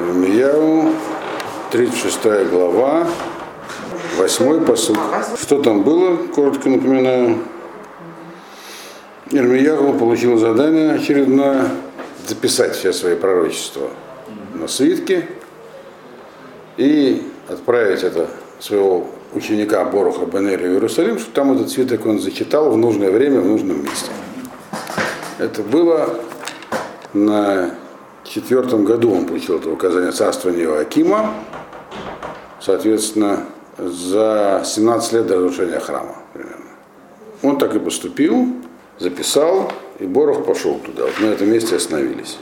Ирмияу, 36 глава, 8 посуд. Что там было, коротко напоминаю. Ирмияу получил задание очередное записать все свои пророчества на свитке и отправить это своего ученика Боруха Бенери в Иерусалим, чтобы там этот свиток он зачитал в нужное время, в нужном месте. Это было на четвертом году он получил это указание царствования Иоакима, соответственно, за 17 лет до разрушения храма примерно. Он так и поступил, записал, и Борох пошел туда. Вот на этом месте остановились.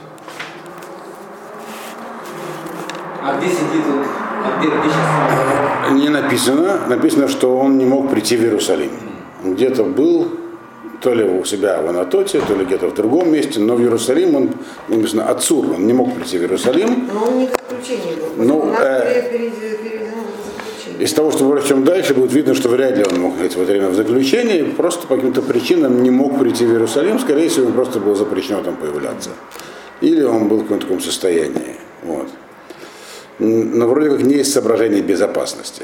А где сидит он? А где, где сейчас? Не написано, написано, что он не мог прийти в Иерусалим. Он где-то был, то ли у себя в Анатоте, то ли где-то в другом месте, но в Иерусалим он, написано, Ацур, он не мог прийти в Иерусалим. Но он не в заключении был. Ну, э. Из того, что мы прочтем дальше, будет видно, что вряд ли он мог быть в это время в заключении, просто по каким-то причинам не мог прийти в Иерусалим, скорее всего, ему просто было запрещено там появляться. Или он был в каком-то таком состоянии. Вот. Но вроде как не из соображений безопасности.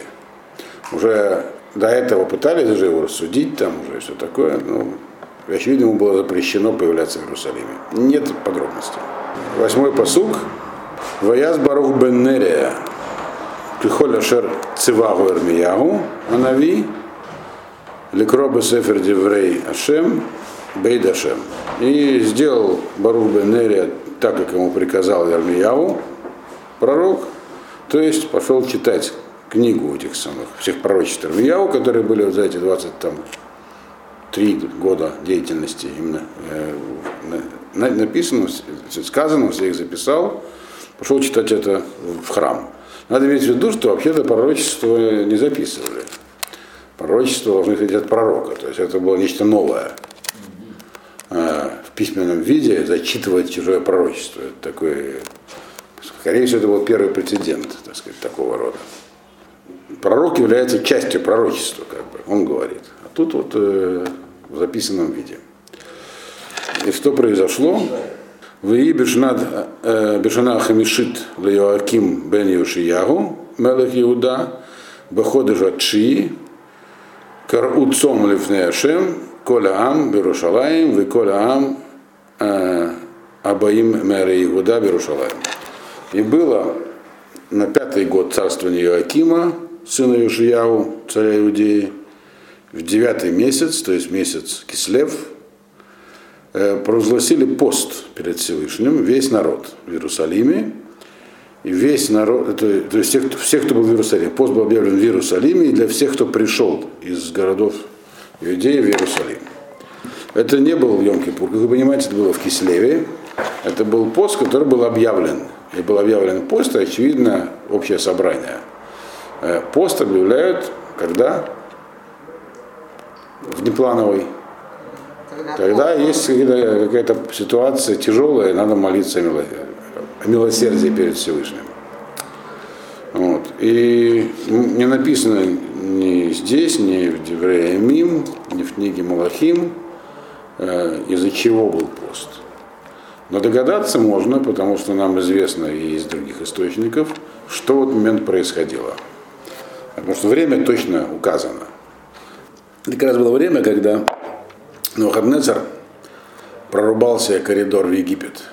Уже до этого пытались уже его рассудить, там уже все такое, но, очевидно, ему было запрещено появляться в Иерусалиме. Нет подробностей. Восьмой посуг. Ваяз Барух бен Нерия, Кихоль Ашер Цивагу Эрмиягу, Анави, Лекроба Сефер Деврей Ашем, Бейд Ашем. И сделал Барух бен Нерия так, как ему приказал Эрмиягу, пророк, то есть пошел читать книгу этих самых всех пророчеств Ирмияу, которые были вот за эти 20 там, три года деятельности именно э, на- на- написано, сказано, все их записал, пошел читать это в храм. Надо иметь в виду, что вообще-то пророчество не записывали. Пророчество должны ходить от пророка, то есть это было нечто новое. Э, В письменном виде зачитывать чужое пророчество. Это такой, скорее всего, это был первый прецедент, так сказать, такого рода пророк является частью пророчества, как бы, он говорит. А тут вот э, в записанном виде. И что произошло? Вии э, Бешана Хамишит Леоаким Бен Йошиягу, Мелех Иуда, Беходы Жатши, Каруцом Лифнеашем, Коля Ам Берушалаем, Ви Коля Ам э, Абаим Мере Иуда Берушалаем. И было на пятый год царствования Иоакима, сына Юшияу, царя Иудеи, в девятый месяц, то есть месяц Кислев, э, провозгласили пост перед Всевышним весь народ в Иерусалиме. И весь народ, это, то есть всех, всех, кто был в Иерусалиме. Пост был объявлен в Иерусалиме и для всех, кто пришел из городов Иудеи в Иерусалим. Это не был Йом-Кипур, как вы понимаете, это было в Кислеве. Это был пост, который был объявлен. И был объявлен пост, очевидно, общее собрание. Э, Пост объявляют, когда? Внеплановый. Когда Когда есть какая-то, какая-то ситуация тяжелая, надо молиться о милосердии перед Всевышним. Вот. И не написано ни здесь, ни в Деврея Мим, ни в книге Малахим, э, из-за чего был пост. Но догадаться можно, потому что нам известно и из других источников, что в этот момент происходило. Потому что время точно указано. Это как раз было время, когда Навуходнецар прорубал себе коридор в Египет.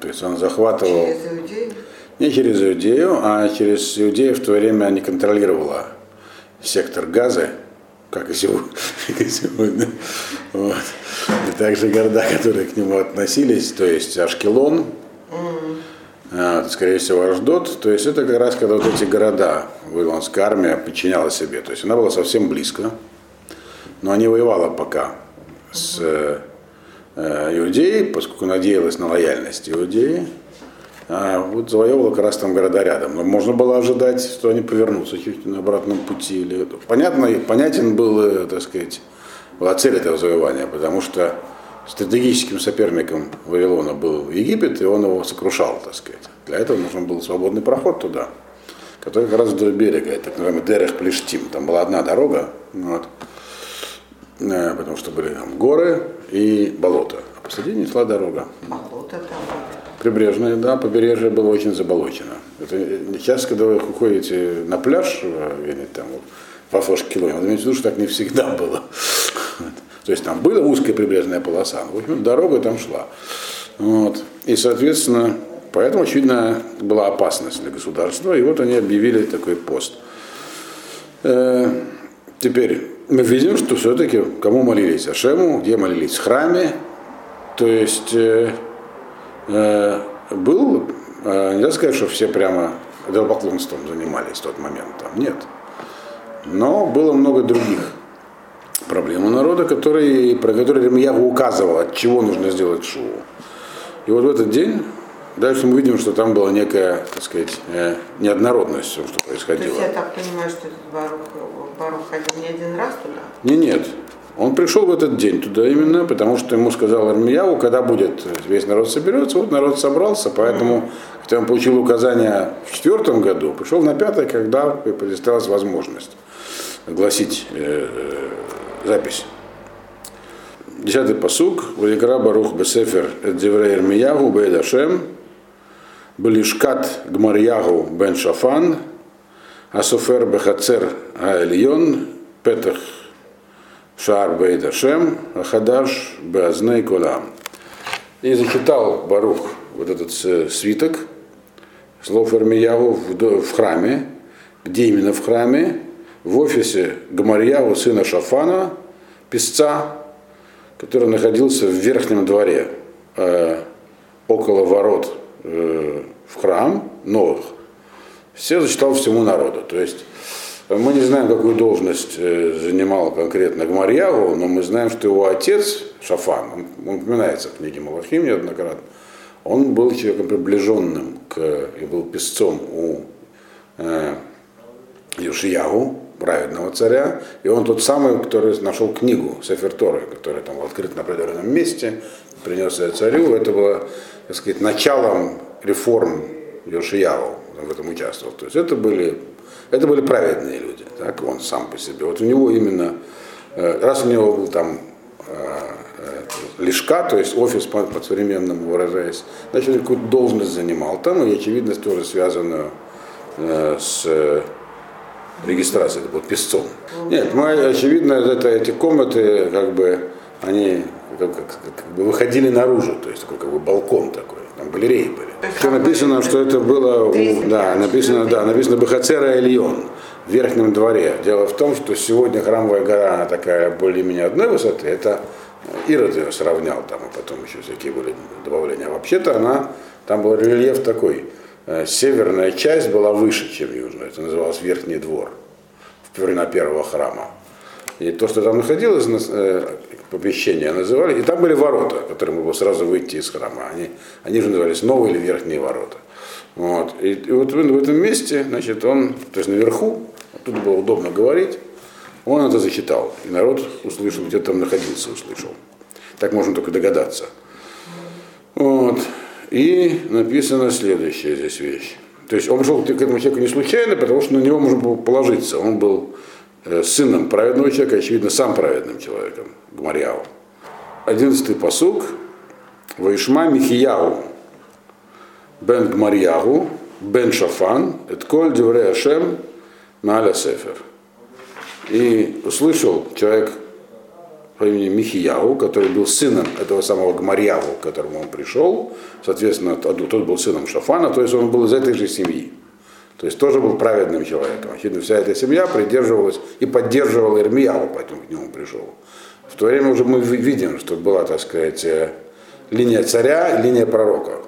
То есть он захватывал Через Иудею. не через Иудею, а через Иудею в то время не контролировала сектор Газы, как и сегодня. как и сегодня. Вот. И также города, которые к нему относились, то есть Ашкелон, скорее всего, Аждот. То есть это как раз когда вот эти города Вавилонская армия подчиняла себе. То есть она была совсем близко, но не воевала пока с э, э, Иудеей, поскольку надеялась на лояльность Иудеи. А вот завоевывала как раз там города рядом. Но можно было ожидать, что они повернутся чуть на обратном пути. Или... Понятно, понятен был, э, так сказать, была цель этого завоевания, потому что стратегическим соперником Вавилона был Египет, и он его сокрушал, так сказать. Для этого нужен был свободный проход туда, который как раз вдоль берега, так называемый Дерех Плештим. Там была одна дорога, вот, Э, потому что были там горы и болото. А посередине шла дорога. Болото там. прибрежное, да, побережье было очень заболочено. Это сейчас, когда вы уходите на пляж, э, или там вот, во флеш-километр, надо иметь в виду, что так не всегда было. То есть там была узкая прибрежная полоса, но, в общем, дорога там шла. Вот. И, соответственно, поэтому, очевидно, была опасность для государства, и вот они объявили такой пост. Э, теперь мы видим, что все-таки кому молились? Ашему, где молились? В храме. То есть э, э, был, нельзя сказать, что все прямо идолопоклонством занимались в тот момент. Там нет. Но было много других проблем у народа, которые, про которые я указывал, от чего нужно сделать шоу. И вот в этот день Дальше мы видим, что там была некая, так сказать, э, неоднородность всего, что происходило. То есть я так понимаю, что этот Барух, Барух ходил не один раз туда? Не, нет. Он пришел в этот день туда именно, потому что ему сказал Армияву, когда будет весь народ соберется, вот народ собрался, поэтому, хотя он получил указание в четвертом году, пришел на пятое, когда предоставилась возможность огласить э, запись. Десятый посук. Валикра Барух Бесефер Эдзеврей Ирмиягу Бейдашем Белишкат Гмарьягу Бен Шафан Асофер Бехацер Аэльон Петах Шар Бейдашем Ахадаш Беазней Колам. И зачитал Барух вот этот свиток слов Ирмиягу в храме, где именно в храме, в офисе Гмарьягу сына Шафана, писца который находился в верхнем дворе, э, около ворот э, в храм новых, все зачитал всему народу. То есть мы не знаем, какую должность э, занимал конкретно Гмарьяву, но мы знаем, что его отец, Шафан, он, упоминается в книге Малахим неоднократно, он был человеком приближенным к, и был песцом у э, Юшиягу, праведного царя, и он тот самый, который нашел книгу Сеферторы, которая там открыта на определенном месте, принес ее царю. Это было, так сказать, началом реформ Йошияу, он в этом участвовал. То есть это были, это были праведные люди, так, он сам по себе. Вот у него именно, э, раз у него был там э, э, лишка, то есть офис по, по современному выражаясь, значит, какую-то должность занимал там, и очевидность тоже связанную с регистрации, это был песцом. Нет, мы, очевидно, это, эти комнаты, как бы, они как, как, как бы выходили наружу, то есть такой как бы балкон такой, там галереи были. Все написано, что это было, у, да, написано, да, написано Бахацера Эльон в верхнем дворе. Дело в том, что сегодня храмовая гора, она такая более-менее одной высоты, это Ирод ее сравнял там, и потом еще всякие были добавления. А вообще-то она, там был рельеф такой, северная часть была выше, чем южная. Это называлось Верхний двор в времена первого храма. И то, что там находилось, э, помещение называли, и там были ворота, которые можно сразу выйти из храма. Они, они же назывались новые или верхние ворота. Вот. И, и вот в, в этом месте, значит, он, то есть наверху, тут было удобно говорить, он это зачитал. И народ услышал, где там находился, услышал. Так можно только догадаться. Вот. И написано следующая здесь вещь. То есть он пришел к этому человеку не случайно, потому что на него можно было положиться. Он был э, сыном праведного человека, очевидно, сам праведным человеком, Гмарьяу. Одиннадцатый посук. Ваишма Михияу бен Гмарьягу бен Шафан, et коль девре Ашем Маля Сефер. И услышал человек по имени Михияу, который был сыном этого самого Гмарьяву, к которому он пришел. Соответственно, тот был сыном Шафана, то есть он был из этой же семьи. То есть тоже был праведным человеком. Очевидно, вся эта семья придерживалась и поддерживала Ирмияву, поэтому к нему пришел. В то время уже мы видим, что была, так сказать, э, линия царя и линия пророка.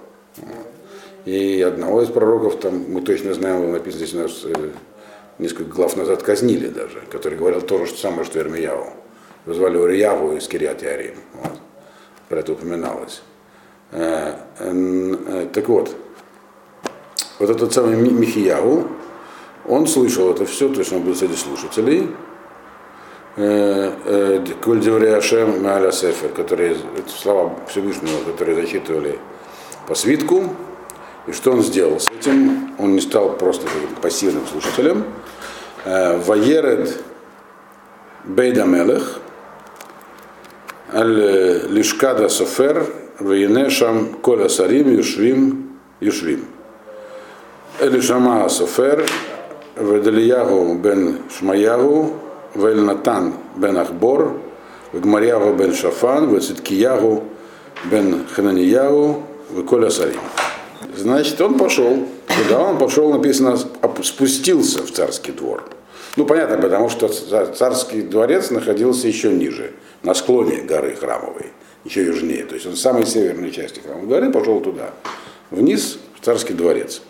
И одного из пророков, там, мы точно знаем, написано здесь у нас э, несколько глав назад казнили даже, который говорил то же самое, что Ирмияву. Его звали Урияву из Кириат. Вот. Про это упоминалось. Э, э, так вот, вот этот самый Михияву, он слышал это все, то есть он был среди слушателей. Э, Коль Девриашем Маля Сефер, которые, слова Всевышнего, которые зачитывали по свитку. И что он сделал с этим? Он не стал просто пассивным слушателем. Ваеред Бейдамелех, Лишкада Софер Вейнешам Коля Сарим Юшвим Юшвим. Элишама Софер, Ведалиягу бен Шмаягу, Вельнатан бен Ахбор, Гмарьягу бен Шафан, Вециткиягу бен Хананиягу, Коля Сарим. Значит, он пошел, куда он пошел, написано, спустился в царский двор. Ну, понятно, потому что царский дворец находился еще ниже, на склоне горы Храмовой, еще южнее. То есть он в самой северной части Храмовой горы пошел туда, вниз, в царский дворец.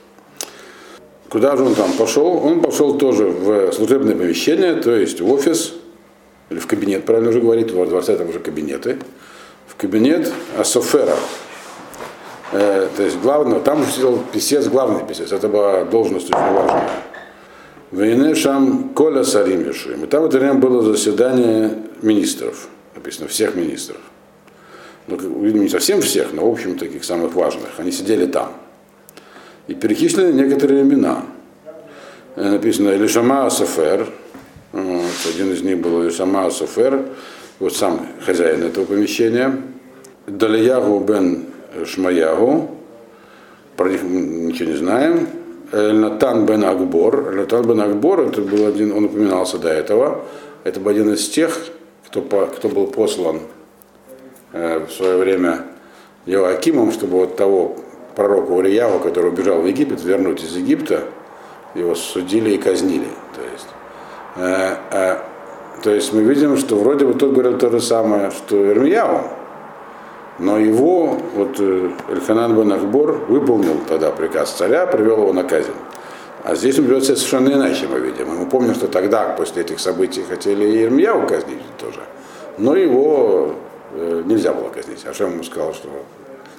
Куда же он там пошел? Он пошел тоже в служебное помещение, то есть в офис, или в кабинет, правильно уже говорить, в дворце там уже кабинеты, в кабинет Асофера, э, то есть главного, там сидел писец, главный писец, это была должность очень важная. Войны Шам Коля Сарим И там это время было заседание министров, написано, всех министров. Ну, видимо, не совсем всех, но, в общем, таких самых важных. Они сидели там. И перечислены некоторые имена. Э, написано Элишама Асафер, вот, один из них был Элишама Асафер, вот сам хозяин этого помещения, Далиягу бен Шмаягу, про них ничего не знаем, Натан бен Акбор. Натан бен Акбор, это был один, он упоминался до этого, это был один из тех, кто, по, кто был послан э, в свое время Иоакимом, чтобы вот того пророка Уриява, который убежал в Египет, вернуть из Египта, его судили и казнили. То есть, э, э, то есть мы видим, что вроде бы тот говорил то же самое, что Ирмияу, но его, вот э, Эльханан бен Ахбор выполнил тогда приказ царя, привел его на казнь. А здесь он ведет себя совершенно иначе, мы видим. И мы помним, что тогда, после этих событий, хотели Ирмияу казнить тоже. Но его э, нельза было казнить. Ашем ему сказал, что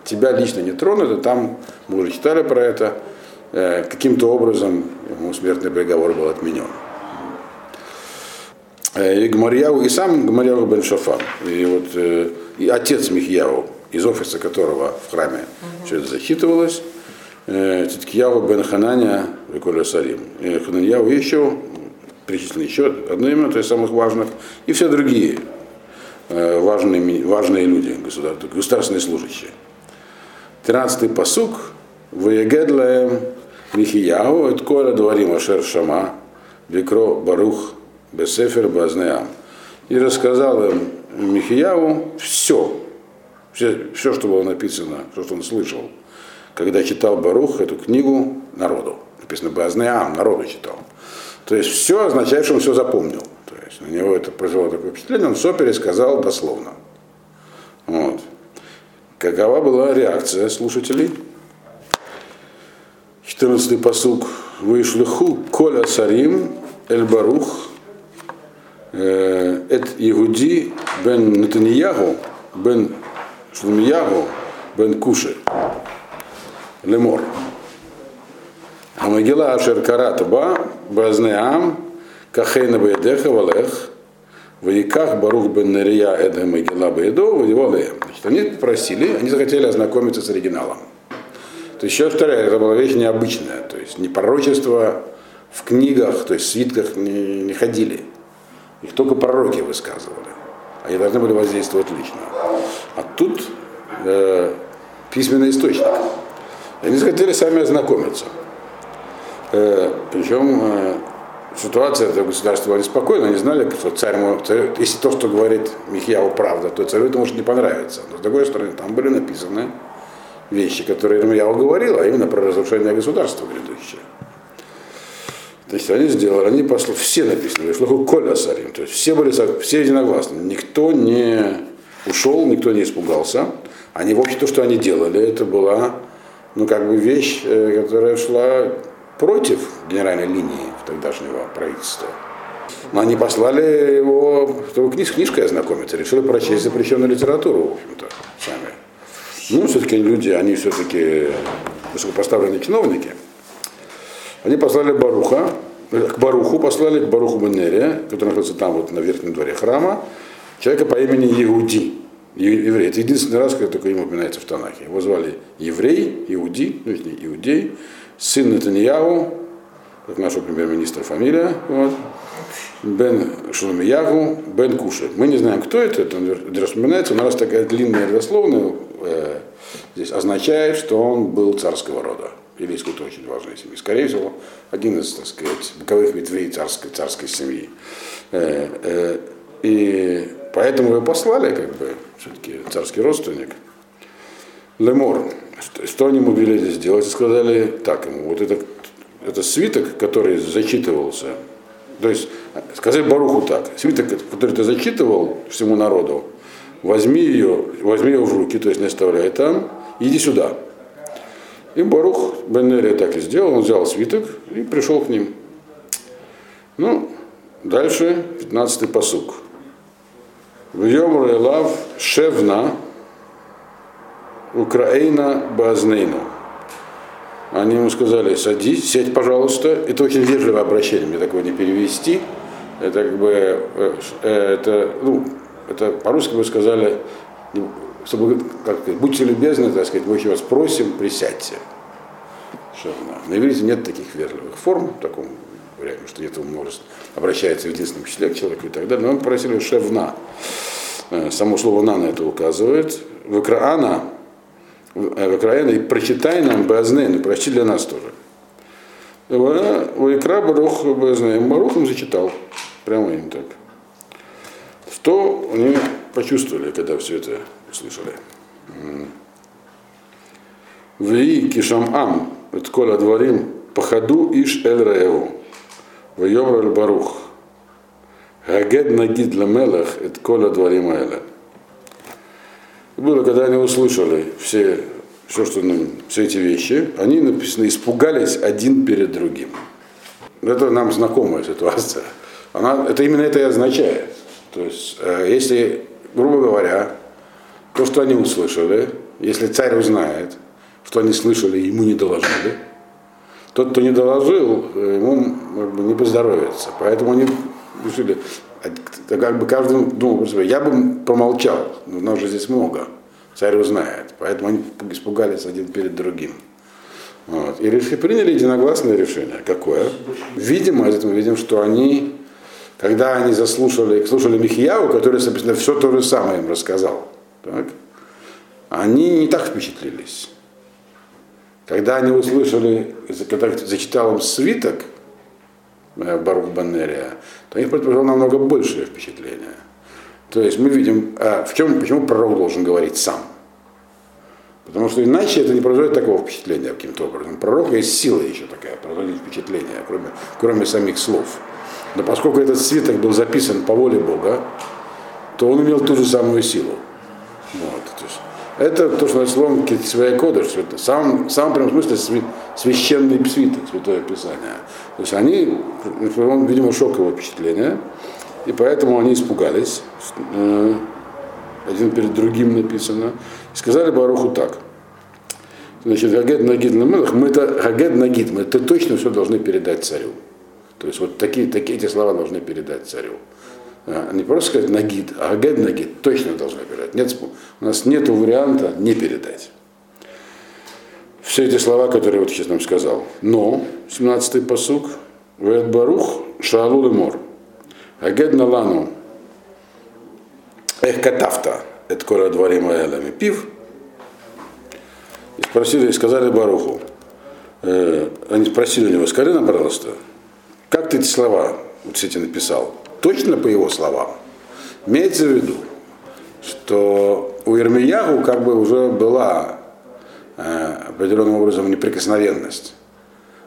тебя лично не тронут, и там мы уже читали про это, э, каким-то образом ему смертный приговор был отменен. Э, и Гмарьяу, и сам Гмарьяу бен Шафан, и вот э, и отец Михьяу, из офиса которого в храме uh-huh. все это зачитывалось, э, Циткияу бен Хананя Виколя Сарим. И Хананьяу еще, перечислено еще одно имя, то есть самых важных, и все другие важные, важные люди, государственные служащие. Тринадцатый посук, Ваегедлаем Михияу, это Коля Дворим Ашер Шама, Викро Барух Бесефер Базнеам. И рассказал им Михияу все, все, все, что было написано, все, что он слышал, когда читал Барух эту книгу народу. Написано Базнеам, народу читал. То есть все означает, что он все запомнил. То есть на него это произвело такое впечатление, он все пересказал дословно. Вот. Какова была реакция слушателей? 14-й посук. Вышлиху коля сарим эль барух Эт Иуди бен Натаньягу, бен Шлумиягу, бен Куши, Лемор. Амагила Ашер Каратба, Базнеам, Кахейна Баедеха Валех, Ваиках Барух бен Нария Эда Магила Баедо, Значит, они просили, они захотели ознакомиться с оригиналом. То есть, еще вторая, это была вещь необычная. То есть, не пророчество в книгах, то есть, в свитках не, не ходили. Их только пророки высказывали. Они должны были воздействовать лично. А тут э, письменный источник. Они захотели сами ознакомиться. Э, причем э, ситуация этого государства была неспокойна, они знали, что царь, царь, если то, что говорит Михьяу, правда, то царю это может не понравиться. Но с другой стороны, там были написаны вещи, которые Ирмияу говорил, а именно про разрушение государства грядущее. То есть они сделали, они пошли, все написаны, шлаху коля сарим, то есть все были все единогласны, никто не ушел, никто не испугался. Они, в общем, то, что они делали, это была, ну, как бы вещь, э, которая шла против генеральной линии тогдашнего правительства. Но они послали его, чтобы книж, книжкой ознакомиться, решили прочесть запрещенную литературу, в общем-то, сами. Ну, все-таки люди, они все-таки высокопоставленные чиновники – они послали Баруха, к Баруху послали, к Баруху Бенерия, который находится там вот на верхнем дворе храма, человека по имени Иуди, еврей. Это единственный раз, когда такое имя упоминается в Танахе. Его звали еврей, Иуди, ну, не иудей, сын Натаньяу, как нашего премьер-министра фамилия, вот, Бен Шаломиягу, Бен Кушер. Мы не знаем, кто это, это он упоминается, у нас такая длинная родословная э, здесь означает, что он был царского рода или из какой-то очень важной семьи. Скорее всего, один из, так сказать, боковых ветвей царской, царской семьи. Э, э, и поэтому его послали, как бы, все-таки царский родственник. Лемор, что, что они ему велели сделать? Сказали так ему, вот это, это свиток, который зачитывался, то есть сказали Баруху так, свиток, который ты зачитывал всему народу, возьми ее, возьми ее в руки, то есть не оставляй там, иди сюда. И Барух Беннери так и сделал, он взял свиток и пришел к ним. Ну, дальше 15-й посук. В Йомр Элав Шевна Украина Базнейну. Они ему сказали, садись, сядь, пожалуйста. Это очень вежливое обращение, мне такого не перевести. Это как бы, э, это, ну, это по-русски бы сказали, чтобы, как сказать, будьте любезны, так сказать, мы очень вас просим, присядьте. Шевна. На иврите нет таких вежливых форм в таком говоря, потому что это множество, обращается в единственном числе к человеку и так далее. Но мы просили шевна. Э, само слово на на это указывает. Вакраана, э, Вакраена, и прочитай нам Базнейну, прочти для нас тоже. Э, Вайкра Барух Базнейн. Барух им зачитал. Прямо им так. Что они почувствовали, когда все это услышали? Ви кишам ам, это коля дворим, походу иш эль раеву. Вайомр аль-Барух. Гагед нагид ламелах эт коля дворим Было, когда они услышали все, все, что, все эти вещи, они написано, испугались один перед другим. Это нам знакомая ситуация. Она, это именно это и означает. То есть, э, если, грубо говоря, то, что они услышали, если царь узнает, что они слышали, ему не доложили, тот, кто не доложил, ему как бы, не поздоровится. Поэтому они решили, а как бы каждый думал я бы промолчал, но нас же здесь много, царь узнает. Поэтому они испугались один перед другим. Вот. И решили, приняли единогласное решение. Какое? Видимо, из мы видим, что они, когда они заслушали, слушали Михияу, который, собственно, все то же самое им рассказал, так, они не так впечатлились. Когда они услышали, когда зачитал им свиток, э, Барух Баннерия, то их произвело намного большее впечатление. То есть мы видим, а в чем, почему пророк должен говорить сам. Потому что иначе это не производит такого впечатления каким-то образом. Пророк есть сила еще такая, производить впечатление, кроме, кроме самих слов. Но поскольку этот свиток был записан по воле Бога, то он имел ту же самую силу. Вот, то есть, это то, что словом своя кодыш, в самом, самом прямом смысле священный свиток, святое писание. То есть они, он, видимо, шоковое впечатление, и поэтому они испугались. Э, один перед другим написано. И сказали Баруху так. Значит, Хагед Нагид Ламелах, мы это Хагед Нагид, мы это точно все должны передать царю. То есть вот такие, такие эти слова должны передать царю. А, не просто сказать нагид, а агед нагид точно должны передать. Нет, у нас нет варианта не передать. Все эти слова, которые вот сейчас нам сказал. Но, 17-й посук, Вед Барух Шаалу Лемор. Агед Налану Эх Катафта, это кора дворим Аэлами пив. И спросили, и сказали Баруху, э, они спросили у него, скажи нам, пожалуйста, как ты эти слова вот эти написал? Точно по его словам. Имеется в виду, что у Ирмиягу как бы уже была э, определенным образом неприкосновенность.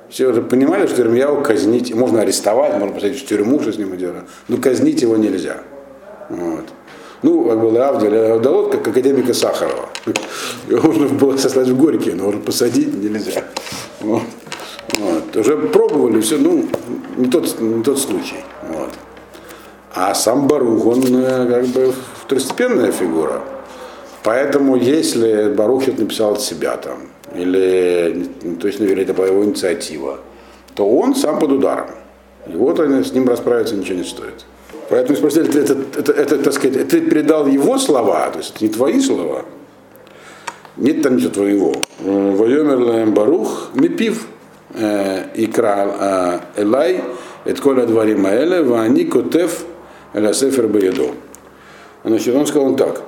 Все уже понимали, что Ирмияу казнить, можно арестовать, можно посадить в тюрьму, что с ним делать, но казнить его нельзя. Вот. Ну, как бы Лавдель, Авдалот, как академика Сахарова. Его можно было сослать в Горький, но уже посадить нельзя. Вот. Вот. Уже пробовали все, ну, не тот, не тот случай. Вот. А сам Барух, он э, как бы второстепенная фигура. Поэтому если Барух это написал от себя там, или точно верить, это была его инициатива, то он сам под ударом. И вот они, с ним расправиться ничего не стоит. Поэтому спросили, это, это, это, так сказать, ты передал его слова, то есть это не твои слова. Нет там ничего твоего. Вайомер Барух мипив э, икра э, Элай, это коля двори маэле, вани котев Аля Сефер Баяду. Значит, он сказал так,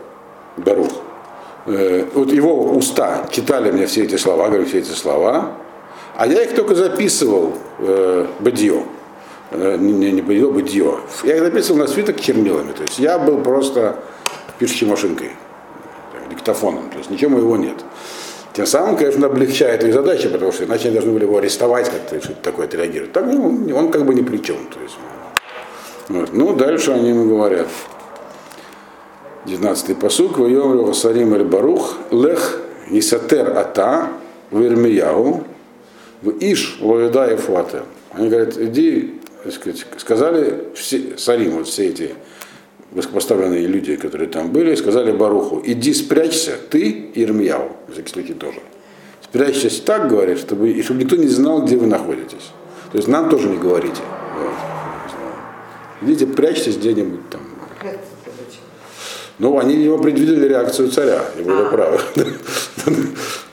Барух. Э, вот его уста читали мне все эти слова, говорю все эти слова, а я их только записывал э, бадье. Э, не, не бадье, бадье. Я их записывал на свиток чернилами. То есть я был просто пишущей машинкой, диктофоном. То есть ничего моего нет. Тем самым, конечно, облегчает их задачи, потому что иначе они должны были его арестовать как-то, что-то такое отреагировать. Так он, он как бы ни при чем. То есть, вот. Ну, дальше они ему говорят. 19-й посук, Вайомру Васарим Эль Барух, Лех Исатер Ата, в Ирмияу, в Иш Лоеда и Фуате. Они говорят, иди, сказать, сказали все, Сарим, вот все эти высокопоставленные люди, которые там были, сказали Баруху, иди спрячься, ты и Ирмияу, в тоже. Спрячься так, говорит, чтобы, и чтобы никто не знал, где вы находитесь. То есть нам тоже не говорите. Вот. Идите, прячьтесь где-нибудь там. Ну, они его предвидели реакцию царя, и были а. правы.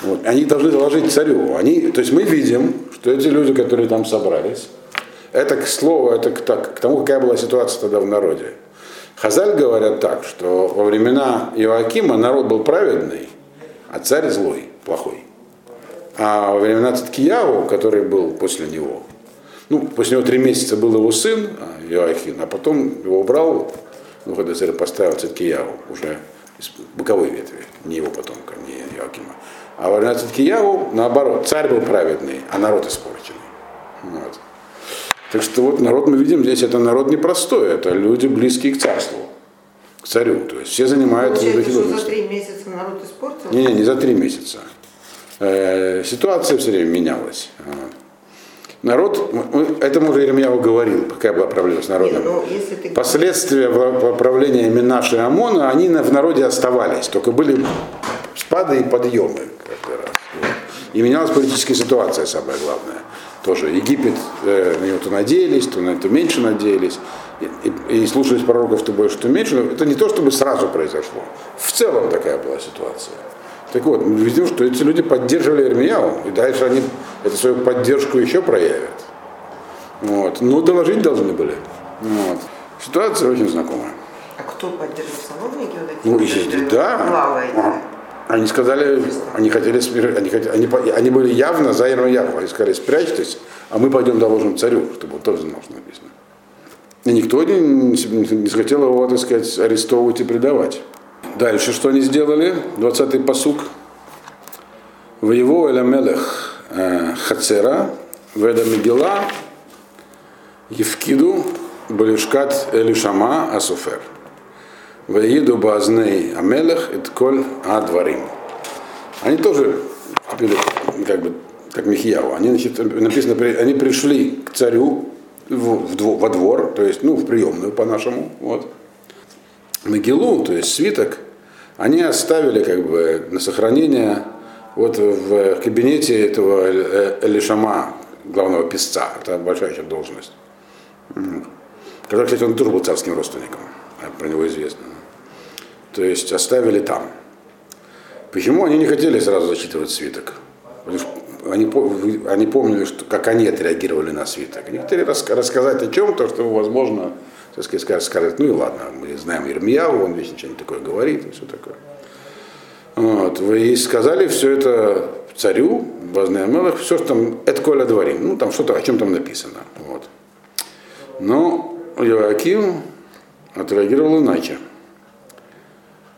вот. Они должны доложить царю. Они, то есть мы видим, что эти люди, которые там собрались, это к слову, это к, так, к тому, какая была ситуация тогда в народе. Хазаль говорят так, что во времена Иоакима народ был праведный, а царь злой, плохой. А во времена Циткияу, который был после него, ну, после него три месяца был его сын а, Иоахин, а потом его убрал ну, когда царь поставил Циткияву уже из боковой ветви, не его потомка, не Иоакима. А во время Циткияву, наоборот, царь был праведный, а народ испорченный. Вот. Так что вот народ мы видим здесь, это народ непростой, это люди близкие к царству, к царю. То есть все занимают Получается, что за три месяца народ испортился? Не, не, не за три месяца. Э, ситуация все время менялась. Вот народ, этому уже Иеремьяу говорил, какая была проблема с народом. Нет, ты... Последствия правления Минаши и Амона, они в народе оставались, только были спады и подъемы каждый раз. И менялась политическая ситуация, самое главное. Тоже Египет, э, на него то надеялись, то на это меньше надеялись. И, и, и слушались пророков то больше, то меньше. Но это не то, чтобы сразу произошло. В целом такая была ситуация. Так вот, мы видим, что эти люди поддерживали Ирмияу, и дальше они эту свою поддержку еще проявят. Вот. Но доложить должны были. Вот. Ситуация очень знакомая. А кто поддерживал сановники? Вот эти, ну, и, да. Они сказали, они хотели, они, хотели они, они были явно за Ирмияу. Они сказали, спрячьтесь, а мы пойдем доложим царю, чтобы он тоже знал, что написано. И никто не, не, не захотел его, так сказать, арестовывать и предавать. Дальше что они сделали? 20-й посук. В его Эламелех э, Хацера, Веда Мегила, Евкиду, Балишкат Элишама Асуфер. Ваиду Базней Амелех и Тколь Адварим. Они тоже купили, как бы, как Михьяву. Они, значит, написано, они пришли к царю в, в, во двор, то есть, ну, в приемную по-нашему, вот. Могилу, то есть свиток, они оставили как бы на сохранение вот в кабинете этого Элишама, главного писца. Это большая еще должность. Который, кстати, он тоже был царским родственником. Про него известно. То есть оставили там. Почему они не хотели сразу зачитывать свиток? Они, они помнили, что, как они отреагировали на свиток. Они хотели рассказать о чем-то, что, возможно, так сказать, скажет, скажет, ну и ладно, мы знаем Ирмияу, он весь не такое говорит и все такое. Вот. Вы сказали все это царю, Базный Амелах, все, что там, это Коля дворим, ну там что-то, о чем там написано. Вот. Но Иоаким отреагировал иначе.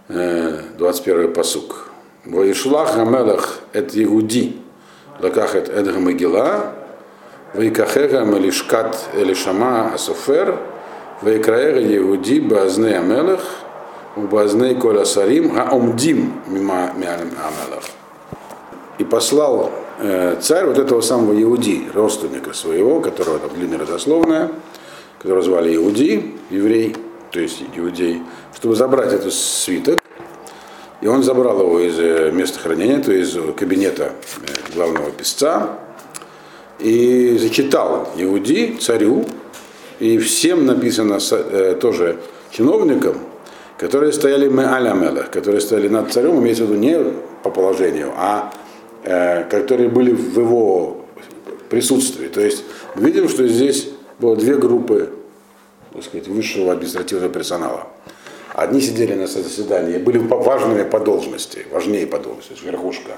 21 э, посук. Воишлах Амелах эт Егуди, лакахет эд Гамагила, Вайкахега Малишкат Элишама Асофер, Вайкраэра Егуди Базны Амелах, Базней Коля Сарим, Аумдим Мима Амелах. И послал э, царь вот этого самого Иуди, родственника своего, которого там длинная родословная, которого звали Иуди, еврей, то есть иудей, чтобы забрать этот свиток. И он забрал его из э, места хранения, то есть из кабинета э, главного писца, и зачитал Иуди царю, и всем написано э, тоже чиновникам, которые стояли мы аля которые стояли над царем, имеется в виду не по положению, а э, которые были в его присутствии. То есть видим, что здесь было две группы так сказать, высшего административного персонала. Одни сидели на заседании, были важными по должности, важнее по должности, верхушка.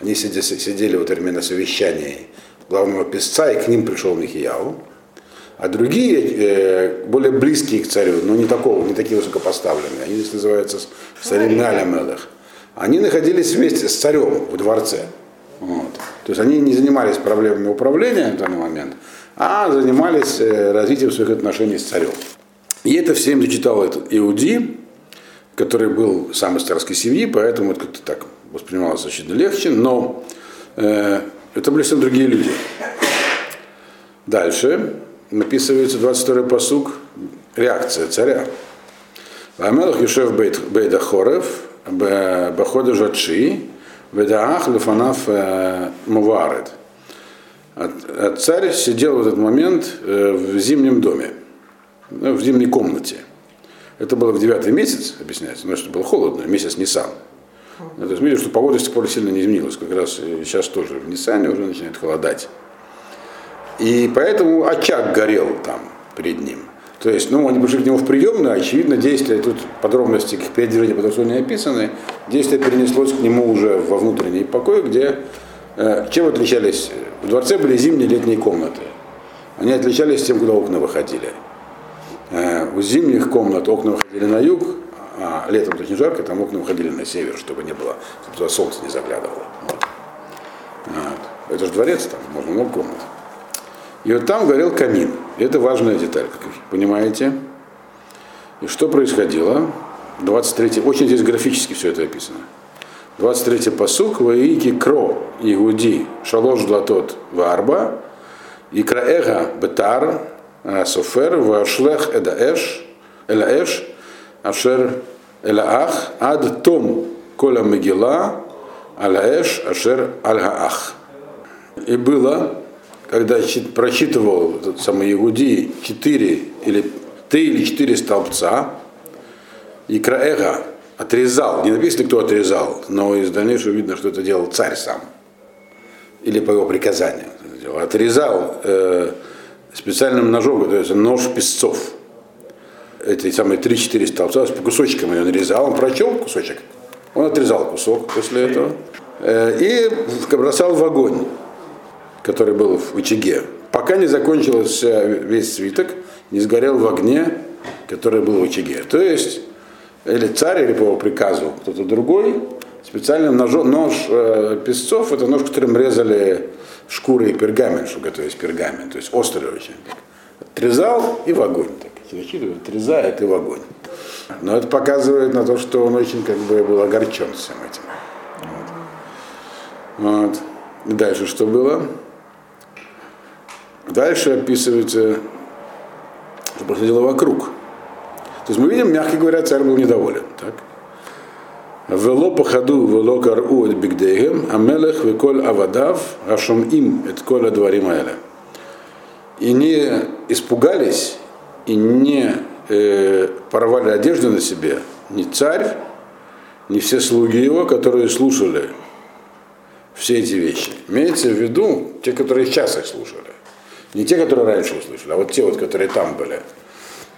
Они сидели, сидели вот именно на совещании главного писца, и к ним пришел Михияу. А другие, э, более близкие к царю, но не, такого, не такие высокопоставленные, они здесь называются царем Мелех, они находились вместе с царем в дворце. Вот. То есть они не занимались проблемами управления в данный момент, а занимались э, развитием своих отношений с царем. И это всем дочитал этот Иуди, который был сам из царской семьи, поэтому это как-то так воспринималось очень легче, но э, это были совсем другие люди. Дальше написывается 22-й посук, реакция царя. Амелах Юшев Бейда Хорев, Бахода Жачи, Ведаах Лефанав э, Муварет. А царь сидел в этот момент э, в зимнем доме, ну, в зимней комнате. Это было в девятый месяц, объясняется, но что было холодно, месяц Нисан. Ну, то есть видите, что погода с тех пор сильно не изменилась. Как раз сейчас тоже в Ниссане уже начинает холодать. И поэтому очаг горел там перед ним. То есть, ну, они пришли к нему в приемную, очевидно, действия, тут подробности их передвижения потом не описаны, действие перенеслось к нему уже во внутренний покой, где э, чем отличались? В дворце были зимние летние комнаты. Они отличались тем, куда окна выходили. Э, у зимних комнат окна выходили на юг, а летом очень жарко, там окна выходили на север, чтобы не было, чтобы туда солнце не заглядывало. Вот. Вот. Это же дворец, там можно много комнат. И вот там горел камин. Это важная деталь, как вы понимаете. И что происходило? 23 очень здесь графически все это описано. 23 посук, Ваики Кро, Игуди, Шалош Длатот, Варба, и Краэга Бетар, Софер, Вашлех Эдаэш, Элаэш, Ашер Элаах, Ад Том Коля Мегила, Алаэш, Ашер Альгаах. И было когда прочитывал этот самый Игуди четыре или три или четыре столбца, и Краэга отрезал, не написано, кто отрезал, но из дальнейшего видно, что это делал царь сам, или по его приказанию. Отрезал э, специальным ножом, то есть нож песцов. Эти самые три-четыре столбца, по кусочкам ее нарезал, он прочел кусочек, он отрезал кусок после этого э, и бросал в огонь который был в очаге, пока не закончился весь свиток, не сгорел в огне, который был в очаге. То есть, или царь, или по его приказу кто-то другой, специальным ножом, нож э, песцов, это нож, которым резали шкуры и пергамент, чтобы готовить пергамент, то есть острый очень. Отрезал и в огонь. Так, отрезает и в огонь. Но это показывает на то, что он очень как бы был огорчен всем этим. Вот. Вот. Дальше что было? Дальше описывается, что происходило вокруг. То есть мы видим, мягко говоря, царь был недоволен. Так? Вело походу, вело кару от бигдейгем, а мелех веколь авадав, ашом им, et коль адварим И не испугались, и не э, порвали одежду на себе ни царь, ни все слуги его, которые слушали все эти вещи. Имеется в виду те, которые сейчас их слушали. Не те, которые раньше услышали, а вот те, вот, которые там были.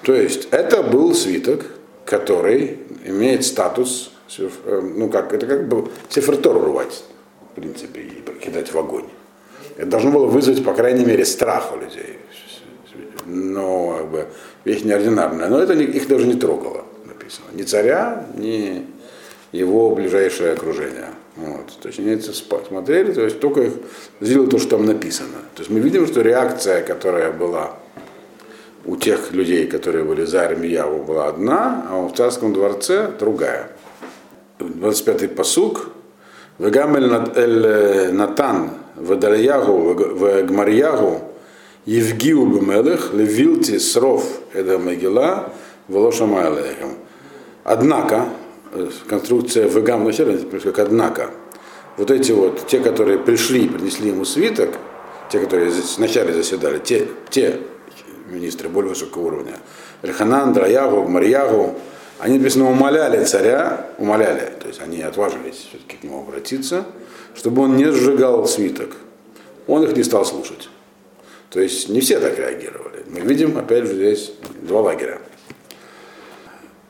То есть это был свиток, который имеет статус, э, ну как, это как бы сефертор рвать, в принципе, и кидать в огонь. Это должно было вызвать, по крайней мере, страх у людей. Но как бы, вещь неординарная. Но это их даже не трогало, написано. Ни царя, ни его ближайшее окружение. Вот. То есть они смотрели, то есть только их сделали то, что там написано. То есть мы видим, что реакция, которая была у тех людей, которые были за Армияву, была одна, а в царском дворце другая. 25-й посук. Вегамель эль Натан Ведальягу Вегмарьягу Евгиу Бемелех Левилти Сров Эда Мегила Волошама Однако, конструкция ВГА вначале, как однако. Вот эти вот, те, которые пришли и принесли ему свиток, те, которые вначале заседали, те, те министры более высокого уровня, Эльханан, Драягу, Марьягу, они, написано, умоляли царя, умоляли, то есть они отважились все-таки к нему обратиться, чтобы он не сжигал свиток. Он их не стал слушать. То есть не все так реагировали. Мы видим, опять же, здесь два лагеря.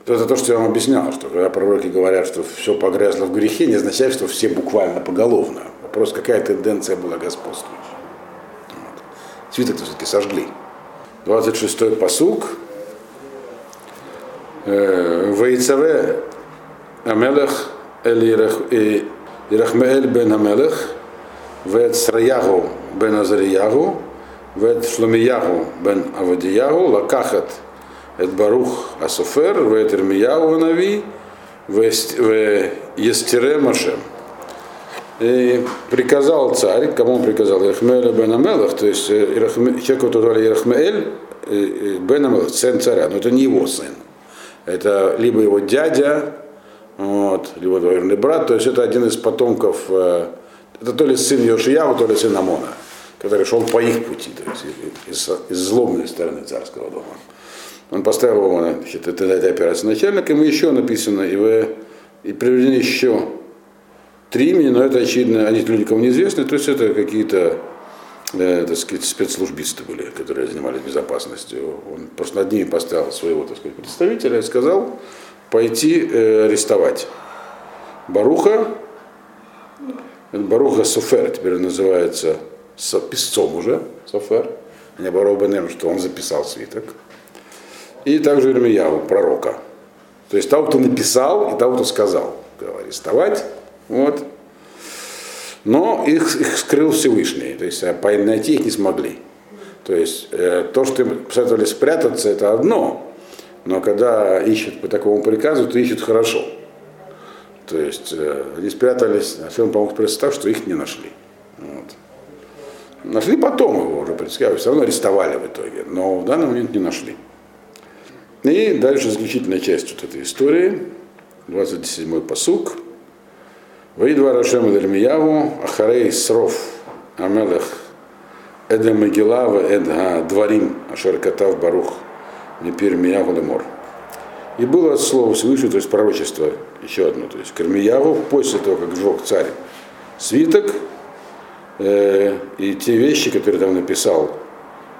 Это то, что я вам объяснял, что когда пророки говорят, что все погрязло в грехе, не означает, что все буквально поголовно. Вопрос, какая тенденция была господствующей. Вот. Свиток все-таки сожгли. 26-й посуг. Э, Вейцаве Амелех Эль Ирахмеэль бен Амелех Вет Сраягу бен Азарияху Вет Шломияху бен Авадияху Лакахат это Барух Асофер, в Этермияу Нави, в Естере Машем. И приказал царь, кому он приказал? Ирахмеэлю бен Амелах, то есть э, Хеку Тутали Ирахмеэль э, э, бен Амелах, сын царя, но это не его сын. Это либо его дядя, вот, либо двоюродный брат, то есть это один из потомков, это то ли сын Йошияу, то ли сын Амона, который шел по их пути, то есть из, из злобной стороны царского дома. Он поставил его значит, это, это операция начальником, и еще написано, и, вы, и приведены еще три имени, но это очевидно, они люди кому неизвестны, то есть это какие-то э, так сказать, спецслужбисты были, которые занимались безопасностью. Он просто над ними поставил своего так сказать, представителя и сказал пойти э, арестовать. Баруха, Баруха Суфер теперь называется писцом уже, Суфер, не Баруха Бенем, что он записал свиток и также Ирмияву, пророка. То есть того, кто написал, и того, кто сказал, арестовать. Вот. Но их, их скрыл Всевышний, то есть а найти их не смогли. То есть э, то, что им посоветовали спрятаться, это одно, но когда ищут по такому приказу, то ищут хорошо. То есть э, они спрятались, а фильм помог спрятаться так, что их не нашли. Вот. Нашли потом его уже, предсказывали, все равно арестовали в итоге, но в данный момент не нашли. И дальше заключительная часть вот этой истории, 27-й посук. Ваидва Рашем Эдельмияву, Ахарей Сров, Амелех, Эда Магилава, Эдга Дворим, Ашер Катав Барух, Непир Мияву Лемор. И было слово свыше, то есть пророчество, еще одно, то есть Кармияву, после того, как сжег царь свиток, э, и те вещи, которые там написал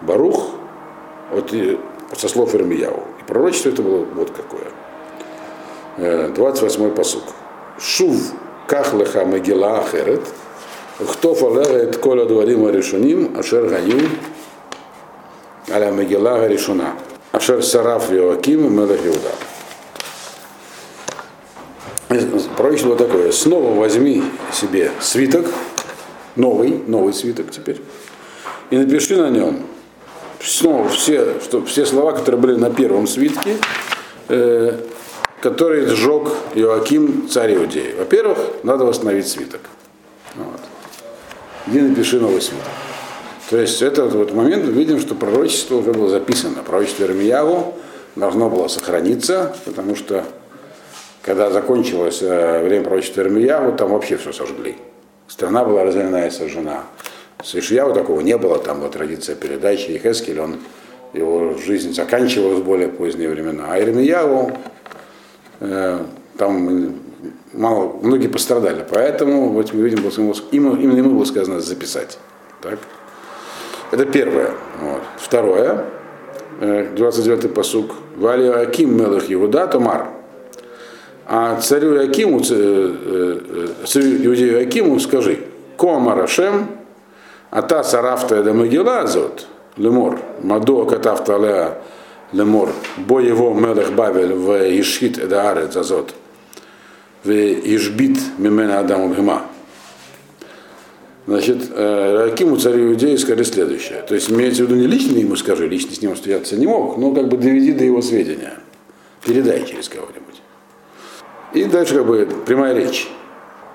Барух, вот со слов Ирмияву. Пророчество это было вот какое. 28-й э, посук. Шув кахлеха могила ахерет, кто фалерет коля дворим решуним, ашер гаю, аля могила решуна, ашер сараф Йоаким, мелех Иуда. Пророчество вот такое. Снова возьми себе свиток, новый, новый свиток теперь, и напиши на нем снова все, что, все слова, которые были на первом свитке, э, который сжег Иоаким, царь Иудеи. Во-первых, надо восстановить свиток. Вот. Иди напиши новый свиток. То есть это вот момент мы видим, что пророчество уже было записано. Пророчество Ирмияву должно было сохраниться, потому что когда закончилось э, время пророчества Ирмияву, там вообще все сожгли. Страна была разорена и сожжена. С Ишьяу такого не было, там была традиция передачи, и Хескель, он, его жизнь заканчивалась в более поздние времена. А Ирмияву, э, там мало, многие пострадали, поэтому вот мы видим, именно, именно ему было сказано записать. Так? Это первое. Вот. Второе, 29-й э, посук. Вали Аким Мелых Иуда Томар. А царю Акиму, э, царю Иудею Акиму скажи, Кома а Ата сарафта дамагила зот, лемор, мадо катафта леа лемор, бо его мелех бавель в ишхит эдаарет зазот, в ишбит мимена адам бхима. Значит, э, Ракиму царю иудеи сказали следующее. То есть имеется в виду не лично ему скажи, лично с ним встречаться не мог, но как бы доведи до его сведения. Передай через кого-нибудь. И дальше как бы прямая речь.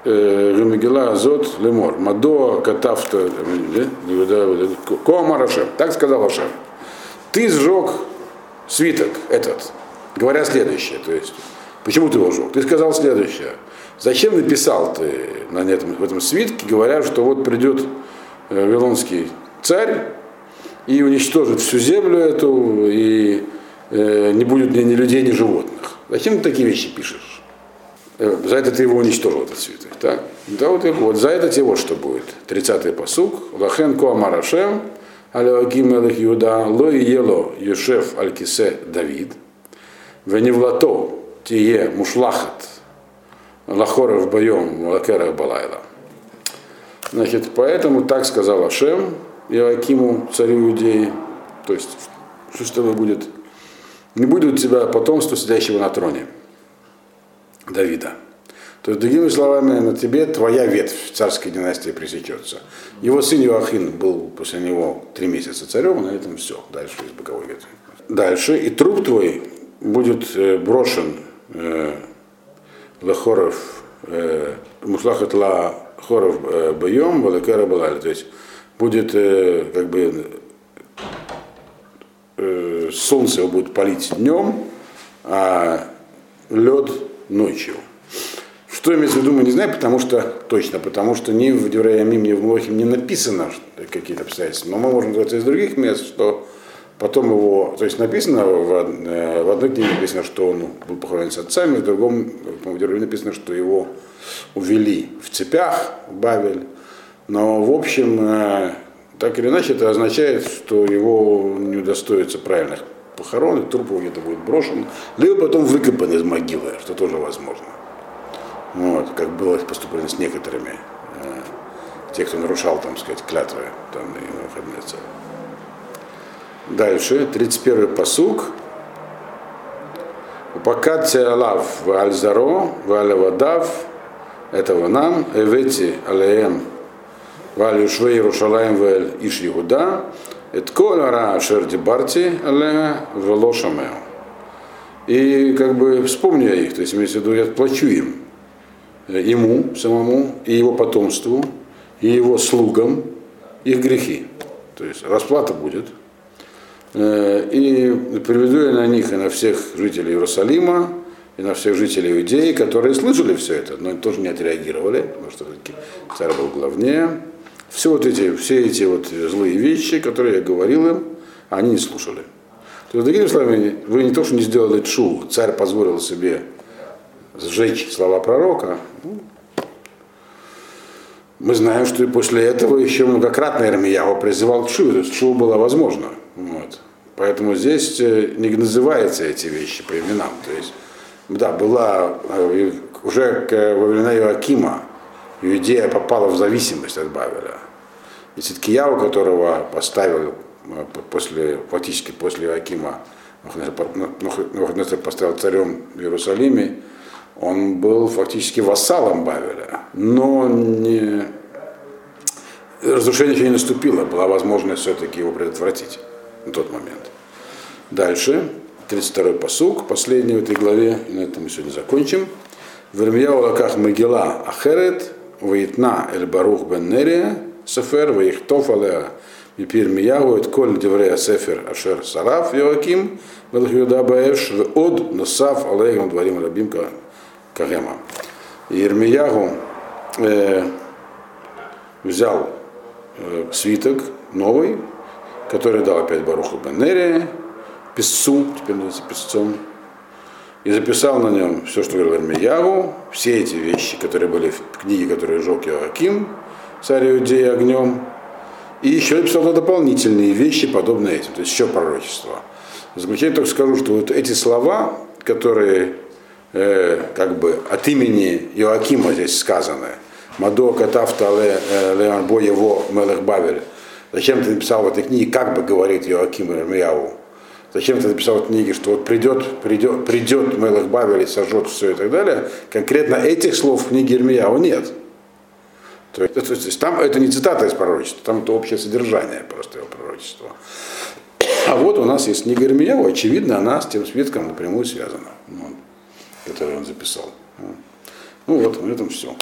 Гамигела Азот Лемор. Мадо Катавта Коамар Ашем. Так сказал Ашем. Ты сжег свиток этот, говоря следующее. То есть, почему ты его сжег? Ты сказал следующее. Зачем написал ты на этом, в этом свитке, говоря, что вот придет Вавилонский царь и уничтожит всю землю эту, и э, не будет ни, ни людей, ни животных. Зачем ты такие вещи пишешь? Э, за это ты его уничтожил, этот свиток. Так? Да, вот, вот за это тебе вот что будет. 30-й посук. Лахен Коамарашем, Алеагим Элех Юда, Ло и Ело Юшеф Алькисе Давид, Веневлато тие мушлахат лахоров боем лакера балайла. Значит, поэтому так сказал Ашем Иоакиму, царю Иудеи, то есть, что с тобой будет? Не будет у тебя потомства, сидящего на троне Давида. То есть, другими словами, на тебе твоя ветвь царской династии пресечется. Его сын Иоахин был после него три месяца царем, на этом все. Дальше из боковой ветви. Дальше. И труп твой будет э, брошен э, лахоров, э, муслахат ла хоров э, боем, валакера балали. То есть будет э, как бы э, солнце его будет палить днем, а лед ночью. Что имеется в виду, мы не знаем, потому что, точно, потому что ни в Девраямим, ни в Млохим не написано какие-то обстоятельства. Но мы можем сказать из других мест, что потом его, то есть написано, в, э, в одной книге написано, что он был похоронен с отцами, в другом, в Девраямим написано, что его увели в цепях в Бавель. Но, в общем, э, так или иначе, это означает, что его не удостоится правильных похорон, и труп его где-то будет брошен, либо потом выкопан из могилы, что тоже возможно. Вот, как было поступлено с некоторыми, э, те, кто нарушал, там сказать, клятвы там, и выходные цели. Дальше, 31-й посук. Упакат алав в альзаро, в алявадав, этого нам, эвети алеем, в алюшвей Иерушалаем в иш Иуда, эт коль ара шер дебарти алея в лошамео. И как бы вспомню я их, то есть имеется в виду, я плачу им, ему самому и его потомству, и его слугам их грехи. То есть расплата будет. И приведу я на них и на всех жителей Иерусалима, и на всех жителей Иудеи, которые слышали все это, но тоже не отреагировали, потому что царь был главнее. Все вот эти, все эти вот злые вещи, которые я говорил им, они не слушали. То есть, другими словами, вы не то, что не сделали чу, царь позволил себе сжечь слова пророка, ну, мы знаем, что и после этого еще многократно Ирмияу призывал шу, то есть шу было возможно. Вот. Поэтому здесь э, не называются эти вещи по именам. То есть, да, была э, уже во времена Иоакима, Иудея попала в зависимость от Бавеля. И Циткияу, которого поставил э, после, фактически после Иоакима, Навуходоносор поставил царем в Иерусалиме, он был фактически вассалом Бавеля, но не... разрушение еще не наступило, была возможность все-таки его предотвратить на тот момент. Дальше, 32-й посук, последний в этой главе, и на этом мы сегодня закончим. Вермияу лаках Могила Ахерет, Ваитна Эль Барух Бен Нерия, Сефер, Ваихтов Алеа, Мипир Миягу, Эт Коль Деврея Сефер Ашер Сараф Йоаким, Велхиуда Баэш, Од Носав Алейгам Дворим Рабим Кагема. И Ирмиягу э, взял э, свиток новый, который дал опять Баруху Бен Нерия, писцу, теперь называется писцом, и записал на нем все, что говорил Армиягу, все эти вещи, которые были в книге, которые сжег Иоаким, царь Иудеи огнем, и еще написал дополнительные вещи, подобные этим, то есть еще пророчество. В заключение только скажу, что вот эти слова, которые э, как бы от имени Иоакима здесь сказаны, Мадо Катафта Леон Боево Мелех Бавель, зачем ты написал в этой книге, как бы говорит Иоаким Ирмияву, Зачем ты написал в книге, что вот придет, придет, придет Мелах Бавель и сожжет все и так далее. Конкретно этих слов в книге Ирмияу нет. То есть, то есть там это не цитата из пророчества, там это общее содержание просто его пророчества. А вот у нас есть книга Ирмияу, очевидно, она с тем свитком напрямую связана, ну, который он записал. Ну вот, на этом все.